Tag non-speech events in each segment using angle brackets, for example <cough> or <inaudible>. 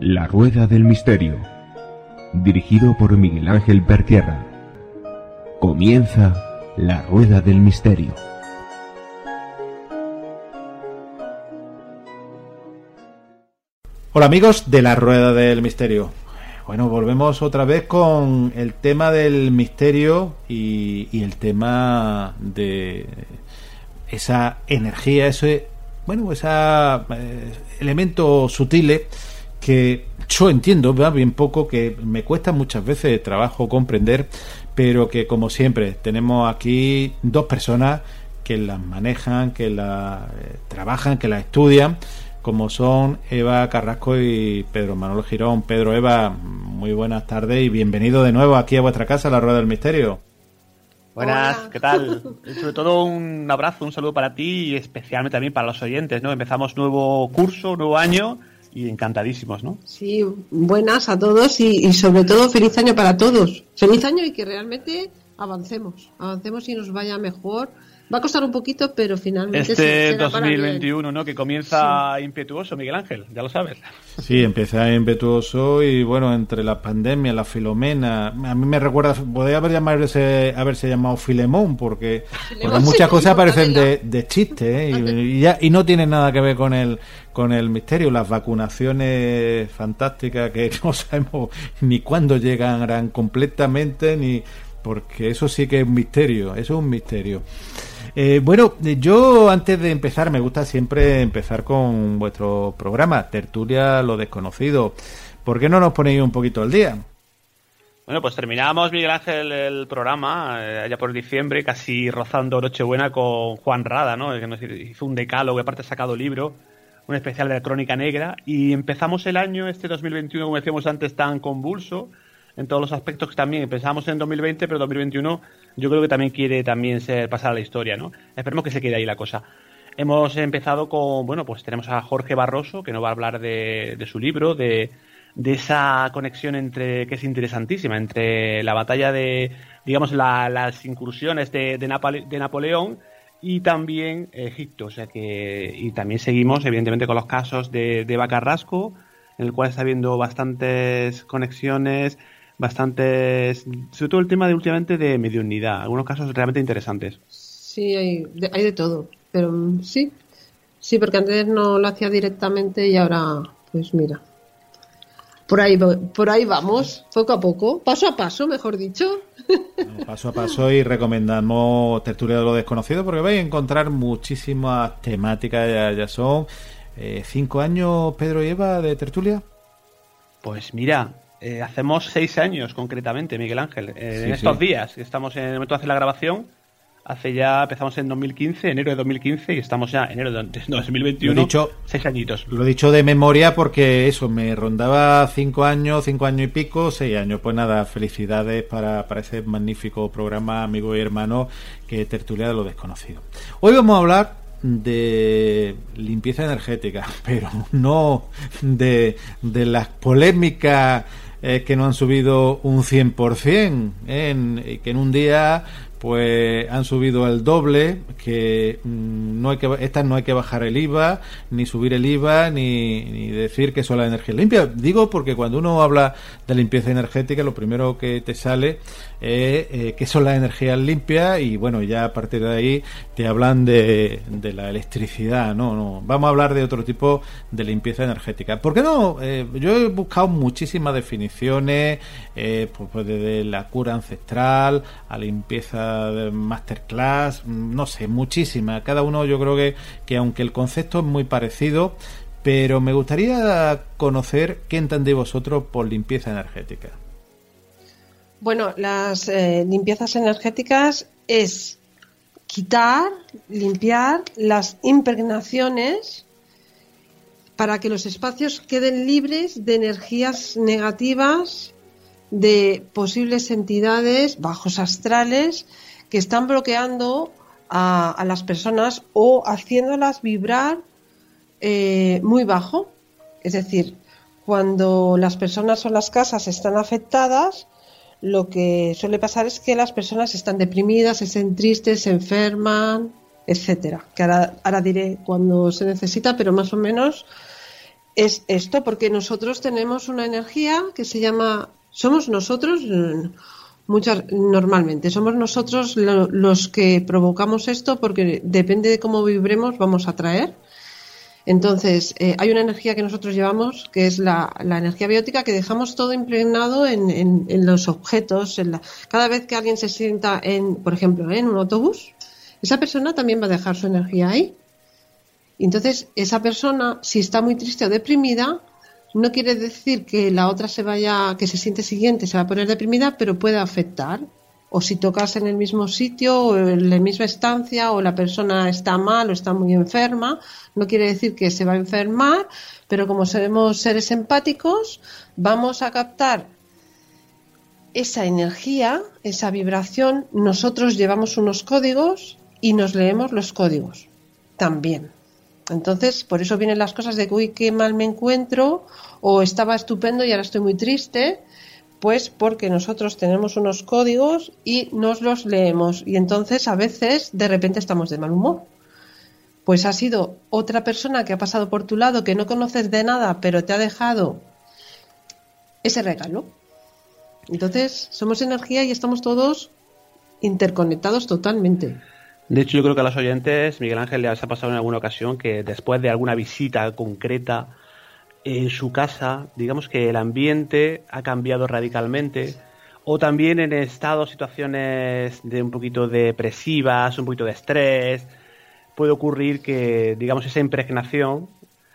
La Rueda del Misterio, dirigido por Miguel Ángel Pertierra. Comienza La Rueda del Misterio. Hola amigos de La Rueda del Misterio. Bueno, volvemos otra vez con el tema del misterio y, y el tema de esa energía, ese, bueno, esa eh, elemento sutiles que yo entiendo, bien poco, que me cuesta muchas veces trabajo comprender, pero que como siempre tenemos aquí dos personas que las manejan, que las eh, trabajan, que las estudian, como son Eva Carrasco y Pedro Manuel Girón. Pedro, Eva, muy buenas tardes y bienvenido de nuevo aquí a vuestra casa, La Rueda del Misterio. Buenas, ¿qué tal? <laughs> Sobre todo un abrazo, un saludo para ti y especialmente también para los oyentes, ¿no? Empezamos nuevo curso, nuevo año y encantadísimos, ¿no? Sí, buenas a todos y, y, sobre todo feliz año para todos. Feliz año y que realmente avancemos, avancemos y nos vaya mejor. Va a costar un poquito, pero finalmente este 2021, ¿no? Que comienza sí. impetuoso, Miguel Ángel, ya lo sabes. Sí, empieza impetuoso y bueno, entre la pandemia, la filomena, a mí me recuerda, podría haber llamarse, haberse llamado Filemón, porque, porque muchas cosas parecen de, de chiste ¿eh? y, y, ya, y no tienen nada que ver con el con el misterio, las vacunaciones fantásticas que <laughs> no sabemos ni cuándo llegarán completamente, ni porque eso sí que es un misterio, eso es un misterio. Eh, bueno, yo antes de empezar me gusta siempre empezar con vuestro programa, Tertulia lo desconocido. ¿Por qué no nos ponéis un poquito al día? Bueno, pues terminamos, Miguel Ángel, el programa eh, allá por diciembre, casi rozando Nochebuena con Juan Rada, ¿no? que nos hizo un decálogo, aparte ha sacado libro, un especial de la Crónica Negra, y empezamos el año, este 2021, como decíamos antes, tan convulso, en todos los aspectos que también pensamos en 2020, pero 2021 yo creo que también quiere también ser pasar a la historia, ¿no? Esperemos que se quede ahí la cosa. Hemos empezado con, bueno, pues tenemos a Jorge Barroso, que nos va a hablar de, de su libro, de, de, esa conexión entre, que es interesantísima, entre la batalla de, digamos, la, las incursiones de, de, Napole, de Napoleón y también Egipto. O sea que, y también seguimos, evidentemente, con los casos de, de Eva Carrasco, en el cual está habiendo bastantes conexiones, bastantes, sobre todo el tema de últimamente de mediunidad, algunos casos realmente interesantes. Sí, hay de, hay de todo, pero sí, sí, porque antes no lo hacía directamente y ahora, pues mira, por ahí, por ahí vamos, poco a poco, paso a paso, mejor dicho. Paso a paso y recomendamos Tertulia de lo Desconocido porque vais a encontrar muchísimas temáticas, ya, ya son eh, cinco años, Pedro y Eva, de Tertulia. Pues mira, eh, hacemos seis años concretamente, Miguel Ángel. Eh, sí, en estos sí. días, estamos en el momento de hacer la grabación, hace ya, empezamos en 2015, enero de 2015, y estamos ya en enero de 2021, lo dicho, seis añitos. Lo he dicho de memoria porque eso, me rondaba cinco años, cinco años y pico, seis años. Pues nada, felicidades para, para ese magnífico programa, amigo y hermano, que tertulia de lo desconocido. Hoy vamos a hablar de limpieza energética, <laughs> pero no de, de las polémicas eh, que no han subido un 100%, ¿eh? en, que en un día pues han subido el doble, que mm, no hay que estas no hay que bajar el IVA, ni subir el IVA, ni, ni decir que son las energías limpias. Digo porque cuando uno habla de limpieza energética, lo primero que te sale es eh, que son las energías limpias y bueno, ya a partir de ahí te hablan de, de la electricidad, ¿no? no Vamos a hablar de otro tipo de limpieza energética. ¿Por qué no? Eh, yo he buscado muchísimas definiciones, eh, pues, pues desde la cura ancestral a limpieza masterclass, no sé, muchísimas. Cada uno yo creo que, que aunque el concepto es muy parecido, pero me gustaría conocer qué entendéis vosotros por limpieza energética. Bueno, las eh, limpiezas energéticas es quitar, limpiar las impregnaciones para que los espacios queden libres de energías negativas, de posibles entidades bajos astrales que están bloqueando a, las personas o haciéndolas vibrar eh, muy bajo. Es decir, cuando las personas o las casas están afectadas, lo que suele pasar es que las personas están deprimidas, se sienten tristes, se enferman, etcétera. Que ahora, diré cuando se necesita, pero más o menos es esto, porque nosotros tenemos una energía que se llama, somos nosotros, muchas, normalmente, somos nosotros los que provocamos esto, porque depende de cómo vibremos, vamos a traer. Entonces, eh, hay una energía que nosotros llevamos, que es la, energía biótica, que dejamos todo impregnado en, los objetos. cada vez que alguien se sienta, en, por ejemplo, en un autobús, esa persona también va a dejar su energía ahí. Entonces, esa persona, si está muy triste o deprimida, no quiere decir que la otra se vaya, que se siente siguiente, se va a poner deprimida, pero puede afectar o si tocas en el mismo sitio o en la misma estancia o la persona está mal o está muy enferma, no quiere decir que se va a enfermar, pero como somos seres empáticos, vamos a captar esa energía, esa vibración, nosotros llevamos unos códigos y nos leemos los códigos también. Entonces, por eso vienen las cosas de, uy, qué mal me encuentro, o estaba estupendo y ahora estoy muy triste, pues porque nosotros tenemos unos códigos y nos los leemos y entonces a veces de repente estamos de mal humor. Pues ha sido otra persona que ha pasado por tu lado que no conoces de nada pero te ha dejado ese regalo. Entonces somos energía y estamos todos interconectados totalmente. De hecho, yo creo que a los oyentes, Miguel Ángel, les ha pasado en alguna ocasión que después de alguna visita concreta en su casa, digamos que el ambiente ha cambiado radicalmente, o también en estado, situaciones de un poquito depresivas, un poquito de estrés, puede ocurrir que, digamos, esa impregnación,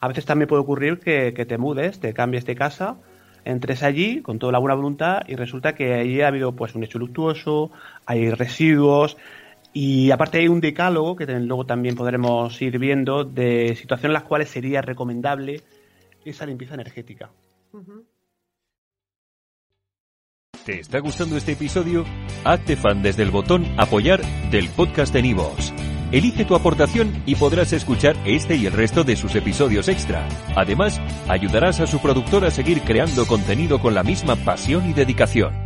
a veces también puede ocurrir que, te mudes, te cambies de casa, entres allí con toda la buena voluntad y resulta que allí ha habido pues un hecho luctuoso, hay residuos, y aparte hay un decálogo que luego también podremos ir viendo de situaciones en las cuales sería recomendable esa limpieza energética. ¿Te está gustando este episodio? Hazte fan desde el botón apoyar del podcast de Nivos. Elige tu aportación y podrás escuchar este y el resto de sus episodios extra. Además, ayudarás a su productor a seguir creando contenido con la misma pasión y dedicación.